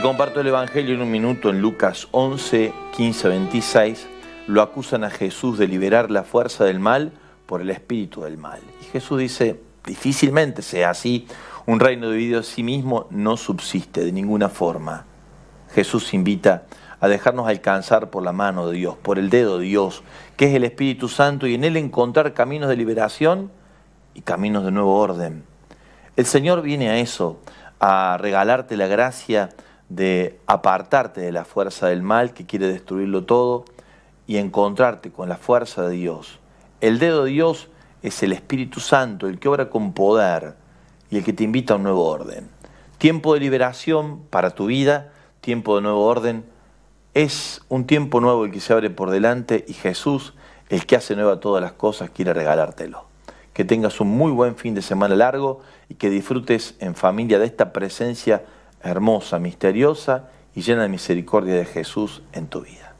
comparto el Evangelio en un minuto en Lucas 11, 15, 26. Lo acusan a Jesús de liberar la fuerza del mal por el espíritu del mal. Y Jesús dice, difícilmente sea así. Un reino dividido a sí mismo no subsiste de ninguna forma. Jesús invita a dejarnos alcanzar por la mano de Dios, por el dedo de Dios, que es el Espíritu Santo, y en Él encontrar caminos de liberación y caminos de nuevo orden. El Señor viene a eso, a regalarte la gracia de apartarte de la fuerza del mal que quiere destruirlo todo y encontrarte con la fuerza de Dios. El dedo de Dios es el Espíritu Santo, el que obra con poder y el que te invita a un nuevo orden. Tiempo de liberación para tu vida, tiempo de nuevo orden, es un tiempo nuevo el que se abre por delante y Jesús, el que hace nueva todas las cosas, quiere regalártelo. Que tengas un muy buen fin de semana largo y que disfrutes en familia de esta presencia hermosa, misteriosa y llena de misericordia de Jesús en tu vida.